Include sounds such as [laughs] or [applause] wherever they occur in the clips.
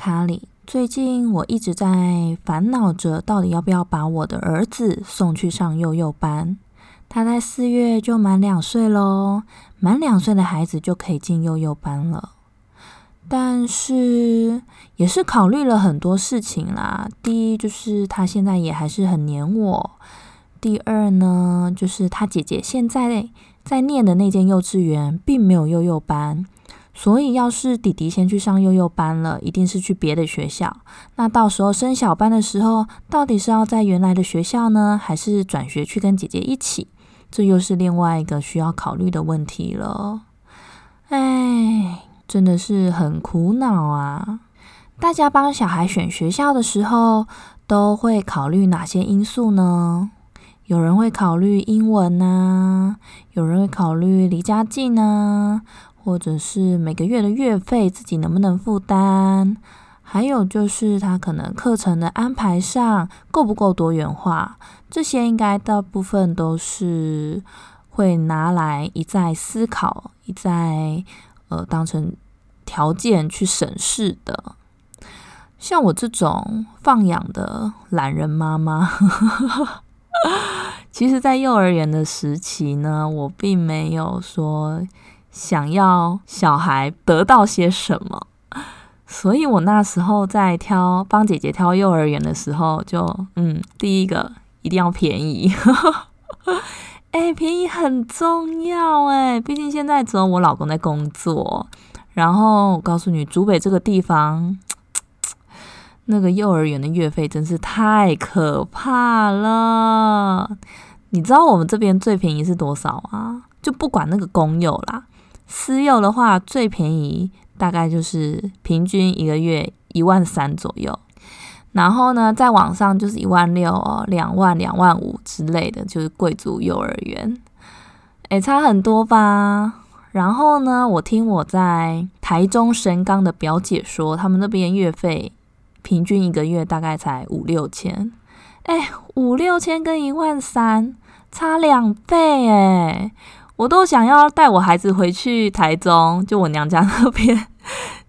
卡里。最近我一直在烦恼着，到底要不要把我的儿子送去上幼幼班。他在四月就满两岁喽，满两岁的孩子就可以进幼幼班了。但是也是考虑了很多事情啦。第一就是他现在也还是很黏我。第二呢，就是他姐姐现在在念的那间幼稚园并没有幼幼班。所以，要是弟弟先去上幼幼班了，一定是去别的学校。那到时候升小班的时候，到底是要在原来的学校呢，还是转学去跟姐姐一起？这又是另外一个需要考虑的问题了。哎，真的是很苦恼啊！大家帮小孩选学校的时候，都会考虑哪些因素呢？有人会考虑英文呐，有人会考虑离家近呐。或者是每个月的月费自己能不能负担？还有就是他可能课程的安排上够不够多元化？这些应该大部分都是会拿来一再思考、一再呃当成条件去审视的。像我这种放养的懒人妈妈，[laughs] 其实，在幼儿园的时期呢，我并没有说。想要小孩得到些什么，所以我那时候在挑帮姐姐挑幼儿园的时候，就嗯，第一个一定要便宜，[laughs] 哎，便宜很重要哎，毕竟现在只有我老公在工作。然后我告诉你，竹北这个地方，那个幼儿园的月费真是太可怕了。你知道我们这边最便宜是多少啊？就不管那个公幼啦。私幼的话，最便宜大概就是平均一个月一万三左右，然后呢，在网上就是一万六哦、两万、两万五之类的，就是贵族幼儿园，诶，差很多吧？然后呢，我听我在台中神冈的表姐说，他们那边月费平均一个月大概才五六千，哎，五六千跟一万三差两倍，哎。我都想要带我孩子回去台中，就我娘家那边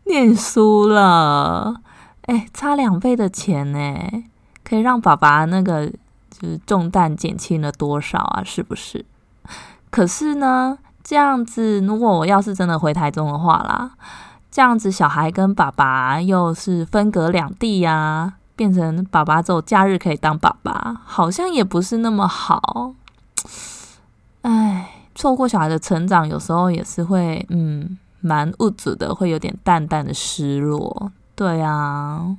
念书了。[laughs] 哎，差两倍的钱呢，可以让爸爸那个就是重担减轻了多少啊？是不是？可是呢，这样子，如果我要是真的回台中的话啦，这样子小孩跟爸爸又是分隔两地呀，变成爸爸只有假日可以当爸爸，好像也不是那么好。哎。错过小孩的成长，有时候也是会，嗯，蛮物质的，会有点淡淡的失落。对啊，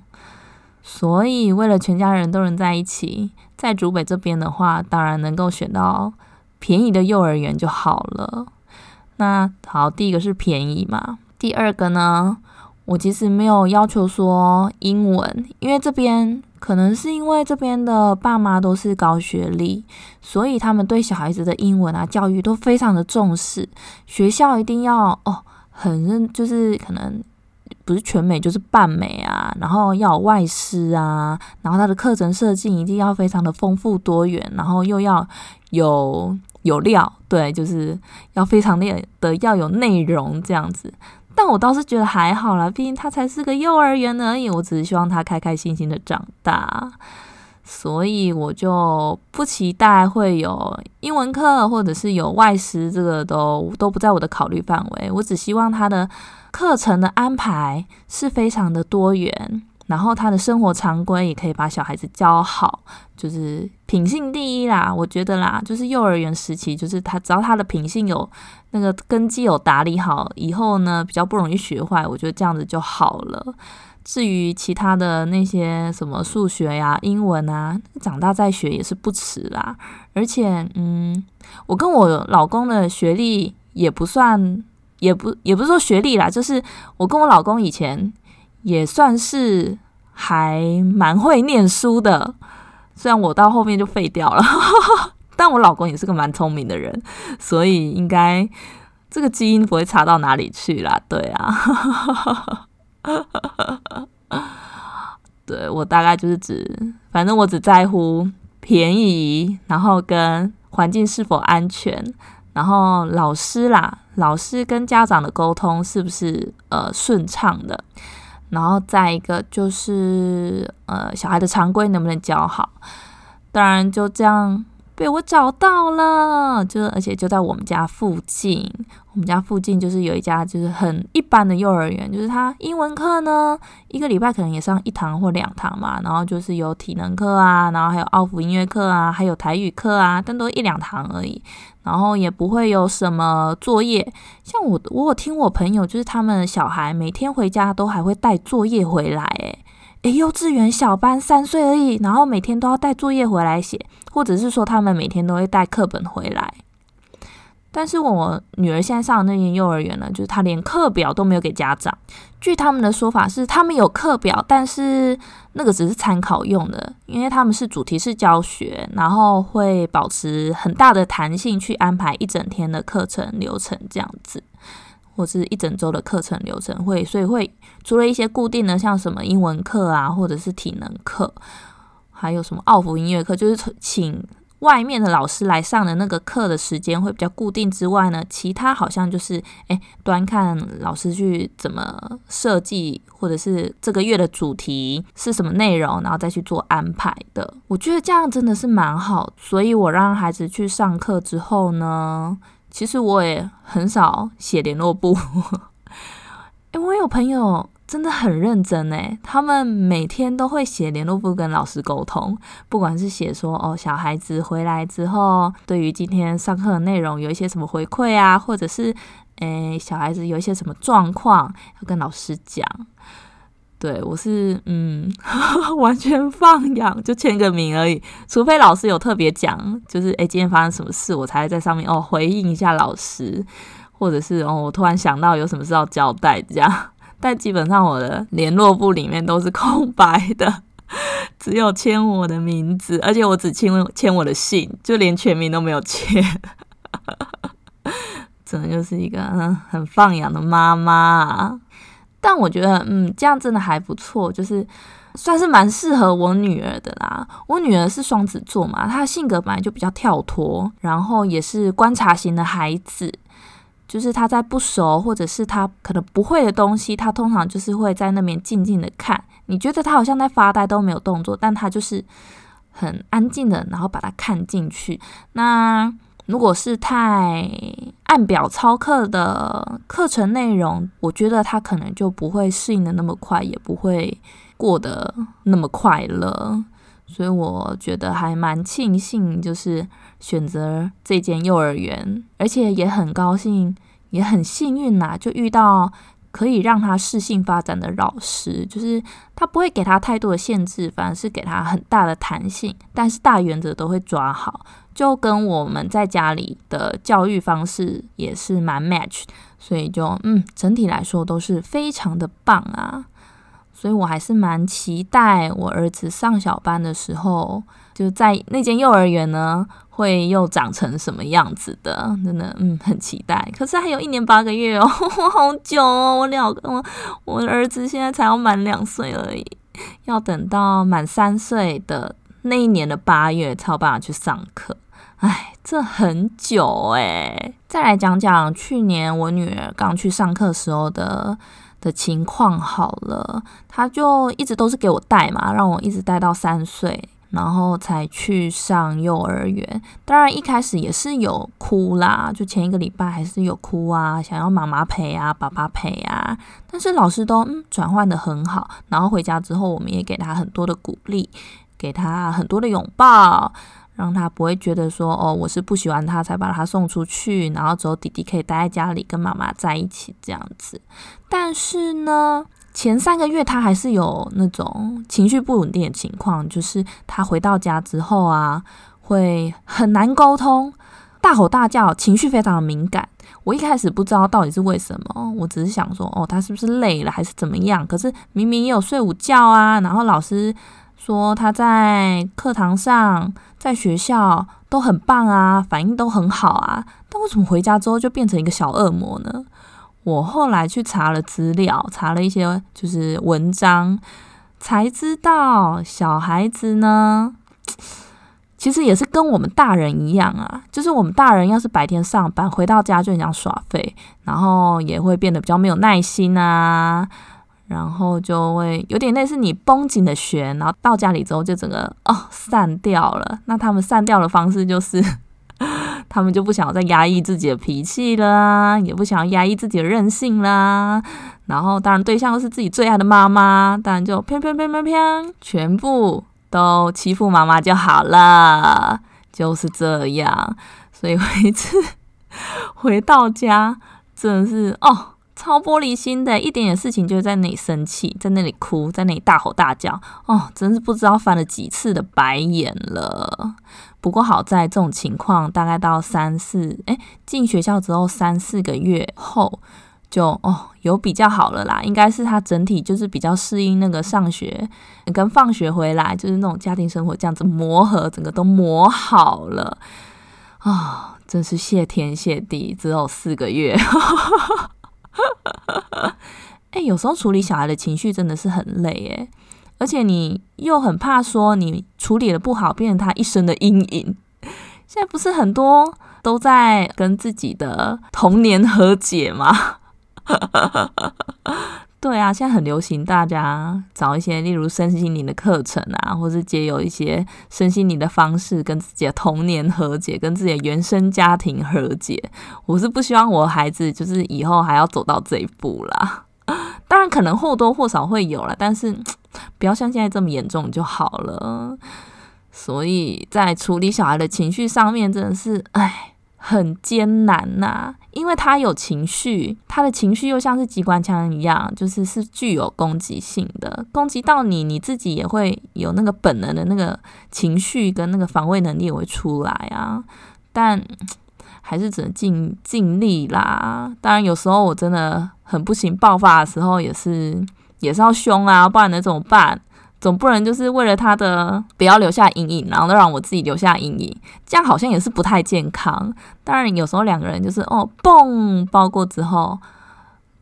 所以为了全家人都能在一起，在竹北这边的话，当然能够选到便宜的幼儿园就好了。那好，第一个是便宜嘛，第二个呢？我其实没有要求说英文，因为这边可能是因为这边的爸妈都是高学历，所以他们对小孩子的英文啊教育都非常的重视。学校一定要哦很认，就是可能不是全美就是半美啊，然后要有外师啊，然后他的课程设计一定要非常的丰富多元，然后又要有有料，对，就是要非常的的要有内容这样子。但我倒是觉得还好啦，毕竟他才是个幼儿园而已。我只是希望他开开心心的长大。所以我就不期待会有英文课，或者是有外师，这个都都不在我的考虑范围。我只希望他的课程的安排是非常的多元，然后他的生活常规也可以把小孩子教好，就是品性第一啦。我觉得啦，就是幼儿园时期，就是他只要他的品性有那个根基有打理好，以后呢比较不容易学坏。我觉得这样子就好了。至于其他的那些什么数学呀、英文啊，长大再学也是不迟啦。而且，嗯，我跟我老公的学历也不算，也不也不是说学历啦，就是我跟我老公以前也算是还蛮会念书的。虽然我到后面就废掉了，[laughs] 但我老公也是个蛮聪明的人，所以应该这个基因不会差到哪里去啦。对啊。[laughs] 对我大概就是指，反正我只在乎便宜，然后跟环境是否安全，然后老师啦，老师跟家长的沟通是不是呃顺畅的，然后再一个就是呃小孩的常规能不能教好，当然就这样。被我找到了，就而且就在我们家附近。我们家附近就是有一家就是很一般的幼儿园，就是他英文课呢，一个礼拜可能也上一堂或两堂嘛。然后就是有体能课啊，然后还有奥福音乐课啊，还有台语课啊，但都一两堂而已。然后也不会有什么作业。像我，我有听我朋友，就是他们小孩每天回家都还会带作业回来，诶诶，幼稚园小班三岁而已，然后每天都要带作业回来写。或者是说，他们每天都会带课本回来，但是我女儿现在上的那间幼儿园呢，就是她连课表都没有给家长。据他们的说法是，他们有课表，但是那个只是参考用的，因为他们是主题式教学，然后会保持很大的弹性去安排一整天的课程流程这样子，或是一整周的课程流程会，所以会除了一些固定的，像什么英文课啊，或者是体能课。还有什么奥福音乐课，就是请外面的老师来上的那个课的时间会比较固定之外呢，其他好像就是诶，端看老师去怎么设计，或者是这个月的主题是什么内容，然后再去做安排的。我觉得这样真的是蛮好，所以我让孩子去上课之后呢，其实我也很少写联络簿。[laughs] 诶，我有朋友。真的很认真诶，他们每天都会写联络簿跟老师沟通，不管是写说哦，小孩子回来之后，对于今天上课的内容有一些什么回馈啊，或者是诶，小孩子有一些什么状况要跟老师讲。对我是嗯，[laughs] 完全放养，就签个名而已，除非老师有特别讲，就是诶，今天发生什么事，我才会在上面哦回应一下老师，或者是哦，我突然想到有什么事要交代这样。但基本上我的联络簿里面都是空白的，只有签我的名字，而且我只签签我的姓，就连全名都没有签。[laughs] 真的就是一个很放养的妈妈。但我觉得，嗯，这样真的还不错，就是算是蛮适合我女儿的啦。我女儿是双子座嘛，她的性格本来就比较跳脱，然后也是观察型的孩子。就是她在不熟或者是她可能不会的东西，她通常就是会在那边静静的看。你觉得她好像在发呆都没有动作，但她就是很安静的，然后把它看进去。那如果是太按表操课的课程内容，我觉得他可能就不会适应的那么快，也不会过得那么快乐。所以我觉得还蛮庆幸，就是选择这间幼儿园，而且也很高兴，也很幸运呐，就遇到可以让他适性发展的老师，就是他不会给他太多的限制，反而是给他很大的弹性，但是大原则都会抓好，就跟我们在家里的教育方式也是蛮 match，所以就嗯，整体来说都是非常的棒啊。所以我还是蛮期待我儿子上小班的时候，就在那间幼儿园呢，会又长成什么样子的？真的，嗯，很期待。可是还有一年八个月哦，[laughs] 好久哦！我两个，我我儿子现在才要满两岁而已，要等到满三岁的那一年的八月才有办法去上课。哎，这很久哎。再来讲讲去年我女儿刚去上课时候的。的情况好了，他就一直都是给我带嘛，让我一直带到三岁。然后才去上幼儿园。当然一开始也是有哭啦，就前一个礼拜还是有哭啊，想要妈妈陪啊，爸爸陪啊。但是老师都嗯转换的很好，然后回家之后，我们也给他很多的鼓励，给他很多的拥抱。让他不会觉得说哦，我是不喜欢他才把他送出去，然后只有弟弟可以待在家里跟妈妈在一起这样子。但是呢，前三个月他还是有那种情绪不稳定的情况，就是他回到家之后啊，会很难沟通，大吼大叫，情绪非常的敏感。我一开始不知道到底是为什么，我只是想说哦，他是不是累了还是怎么样？可是明明也有睡午觉啊，然后老师。说他在课堂上，在学校都很棒啊，反应都很好啊，但为什么回家之后就变成一个小恶魔呢？我后来去查了资料，查了一些就是文章，才知道小孩子呢，[tsk] 其实也是跟我们大人一样啊，就是我们大人要是白天上班回到家就很想耍废，然后也会变得比较没有耐心啊。然后就会有点类似你绷紧的弦，然后到家里之后就整个哦散掉了。那他们散掉的方式就是，他们就不想要再压抑自己的脾气啦，也不想要压抑自己的任性啦。然后当然对象又是自己最爱的妈妈，当然就偏偏偏偏偏全部都欺负妈妈就好了，就是这样。所以每次 [laughs] 回到家真的是哦。超玻璃心的，一点点事情就在那里生气，在那里哭，在那里大吼大叫，哦，真是不知道翻了几次的白眼了。不过好在这种情况，大概到三四哎进学校之后三四个月后，就哦有比较好了啦。应该是他整体就是比较适应那个上学跟放学回来，就是那种家庭生活这样子磨合，整个都磨好了啊！真是谢天谢地，只有四个月。[laughs] [laughs] 哎，有时候处理小孩的情绪真的是很累哎，而且你又很怕说你处理的不好，变成他一生的阴影。现在不是很多都在跟自己的童年和解吗？对啊，现在很流行，大家找一些例如身心灵的课程啊，或是借有一些身心灵的方式，跟自己的童年和解，跟自己的原生家庭和解。我是不希望我孩子就是以后还要走到这一步啦。[laughs] 当然，可能或多或少会有了，但是不要像现在这么严重就好了。所以在处理小孩的情绪上面，真的是唉。很艰难呐，因为他有情绪，他的情绪又像是机关枪一样，就是是具有攻击性的，攻击到你，你自己也会有那个本能的那个情绪跟那个防卫能力也会出来啊。但 [tsk] 还是只能尽尽力啦。当然，有时候我真的很不行，爆发的时候也是也是要凶啊，不然能怎么办？总不能就是为了他的不要留下阴影，然后让我自己留下阴影，这样好像也是不太健康。当然，有时候两个人就是哦，蹦抱过之后，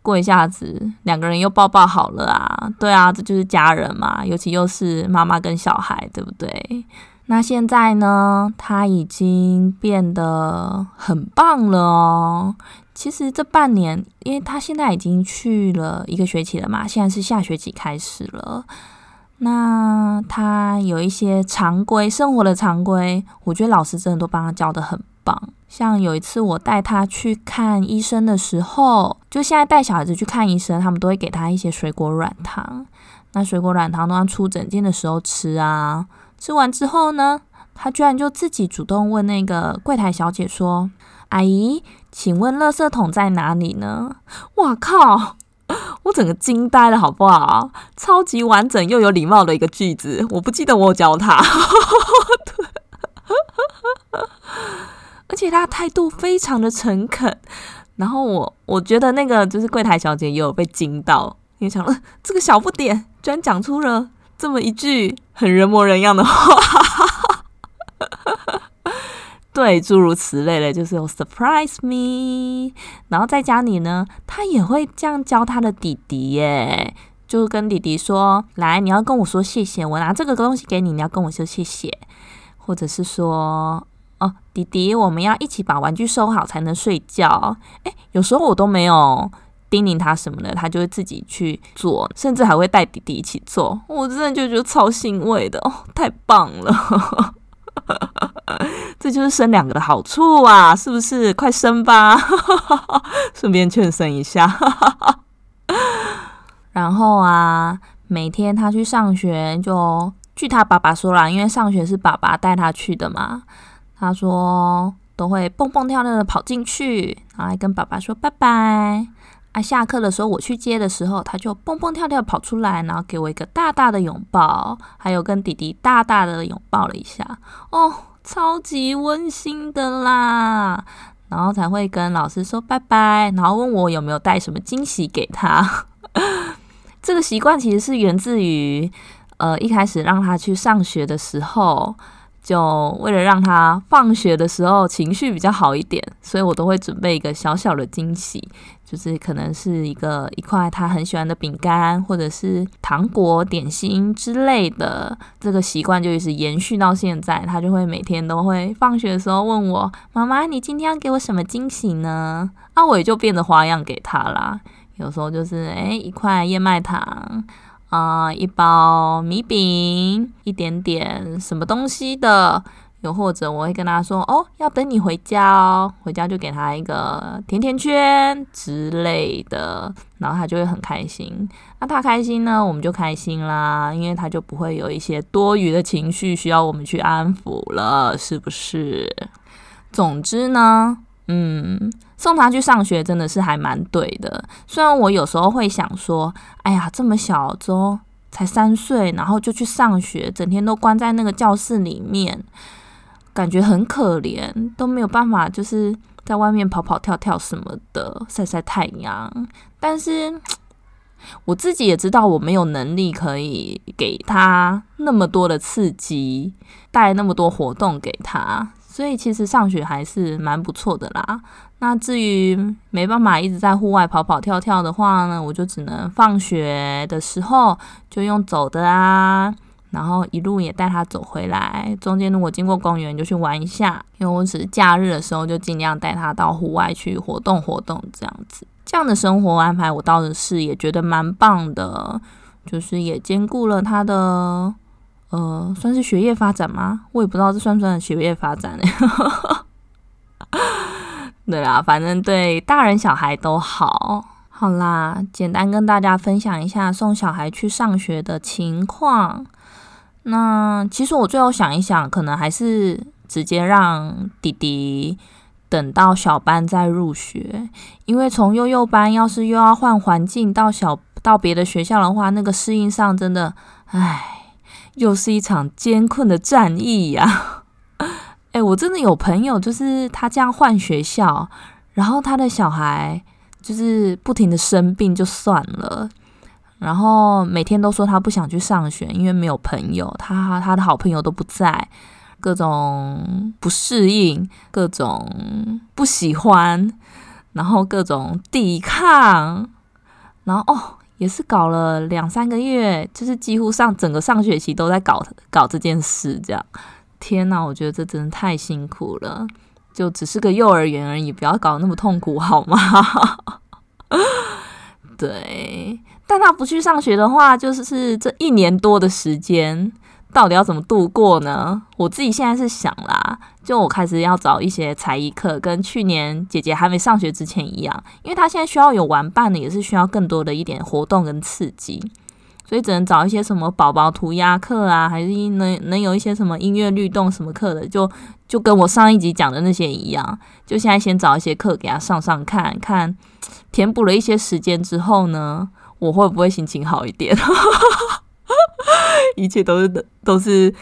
过一下子两个人又抱抱好了啊。对啊，这就是家人嘛，尤其又是妈妈跟小孩，对不对？那现在呢，他已经变得很棒了哦。其实这半年，因为他现在已经去了一个学期了嘛，现在是下学期开始了。那他有一些常规生活的常规，我觉得老师真的都帮他教的很棒。像有一次我带他去看医生的时候，就现在带小孩子去看医生，他们都会给他一些水果软糖。那水果软糖都要出诊间的时候吃啊。吃完之后呢，他居然就自己主动问那个柜台小姐说：“阿姨，请问垃圾桶在哪里呢？”哇靠！[laughs] 我整个惊呆了，好不好？超级完整又有礼貌的一个句子，我不记得我有教他，[laughs] 而且他态度非常的诚恳。然后我我觉得那个就是柜台小姐也有被惊到，因为想这个小不点居然讲出了这么一句很人模人样的话。对，诸如此类的，就是有 surprise me，然后在家里呢，他也会这样教他的弟弟耶，就跟弟弟说：“来，你要跟我说谢谢，我拿这个东西给你，你要跟我说谢谢。”或者是说：“哦，弟弟，我们要一起把玩具收好才能睡觉。”哎，有时候我都没有叮咛他什么的，他就会自己去做，甚至还会带弟弟一起做。我真的就觉得超欣慰的哦，太棒了！[laughs] 这就是生两个的好处啊，是不是？快生吧，[laughs] 顺便劝生一下。[laughs] 然后啊，每天他去上学，就据他爸爸说啦，因为上学是爸爸带他去的嘛，他说都会蹦蹦跳跳的跑进去，然后跟爸爸说拜拜。啊，下课的时候我去接的时候，他就蹦蹦跳跳跑出来，然后给我一个大大的拥抱，还有跟弟弟大大的拥抱了一下，哦，超级温馨的啦。然后才会跟老师说拜拜，然后问我有没有带什么惊喜给他。[laughs] 这个习惯其实是源自于，呃，一开始让他去上学的时候。就为了让他放学的时候情绪比较好一点，所以我都会准备一个小小的惊喜，就是可能是一个一块他很喜欢的饼干，或者是糖果、点心之类的。这个习惯就一直延续到现在，他就会每天都会放学的时候问我：“妈妈，你今天要给我什么惊喜呢？”啊，我也就变着花样给他啦。有时候就是诶，一块燕麦糖。啊，一包米饼，一点点什么东西的，又或者我会跟他说，哦，要等你回家哦，回家就给他一个甜甜圈之类的，然后他就会很开心。那他开心呢，我们就开心啦，因为他就不会有一些多余的情绪需要我们去安抚了，是不是？总之呢。嗯，送他去上学真的是还蛮对的。虽然我有时候会想说，哎呀，这么小，都才三岁，然后就去上学，整天都关在那个教室里面，感觉很可怜，都没有办法，就是在外面跑跑跳跳什么的，晒晒太阳。但是我自己也知道，我没有能力可以给他那么多的刺激，带那么多活动给他。所以其实上学还是蛮不错的啦。那至于没办法一直在户外跑跑跳跳的话呢，我就只能放学的时候就用走的啊，然后一路也带他走回来。中间如果经过公园就去玩一下，因为我只是假日的时候就尽量带他到户外去活动活动这样子。这样的生活安排我倒是也觉得蛮棒的，就是也兼顾了他的。呃，算是学业发展吗？我也不知道这算不算学业发展呢。[laughs] 对啦，反正对大人小孩都好。好啦，简单跟大家分享一下送小孩去上学的情况。那其实我最后想一想，可能还是直接让弟弟等到小班再入学，因为从幼幼班要是又要换环境到小到别的学校的话，那个适应上真的，唉。又是一场艰困的战役呀！[laughs] 哎，我真的有朋友，就是他这样换学校，然后他的小孩就是不停的生病，就算了，然后每天都说他不想去上学，因为没有朋友，他他的好朋友都不在，各种不适应，各种不喜欢，然后各种抵抗，然后哦。也是搞了两三个月，就是几乎上整个上学期都在搞搞这件事，这样。天哪，我觉得这真的太辛苦了，就只是个幼儿园而已，不要搞那么痛苦好吗？[laughs] 对，但他不去上学的话，就是这一年多的时间。到底要怎么度过呢？我自己现在是想啦，就我开始要找一些才艺课，跟去年姐姐还没上学之前一样，因为她现在需要有玩伴的，也是需要更多的一点活动跟刺激，所以只能找一些什么宝宝涂鸦课啊，还是能能有一些什么音乐律动什么课的，就就跟我上一集讲的那些一样，就现在先找一些课给他上上看看，填补了一些时间之后呢，我会不会心情好一点？[laughs] 一切都是都是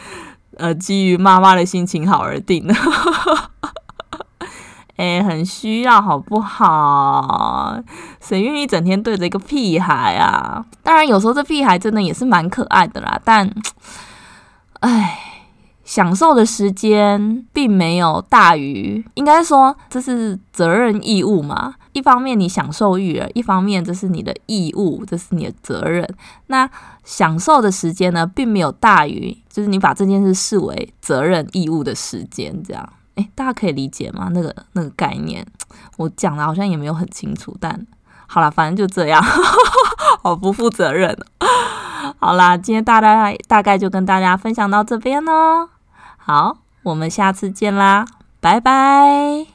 呃基于妈妈的心情好而定的，[laughs] 哎，很需要好不好？谁愿意整天对着一个屁孩啊？当然有时候这屁孩真的也是蛮可爱的啦，但，[tsk] 哎。享受的时间并没有大于，应该说这是责任义务嘛。一方面你享受育儿，一方面这是你的义务，这是你的责任。那享受的时间呢，并没有大于，就是你把这件事视为责任义务的时间，这样，诶，大家可以理解吗？那个那个概念，我讲的好像也没有很清楚，但好了，反正就这样，[laughs] 好不负责任。好啦，今天大概大概就跟大家分享到这边呢。好，我们下次见啦，拜拜。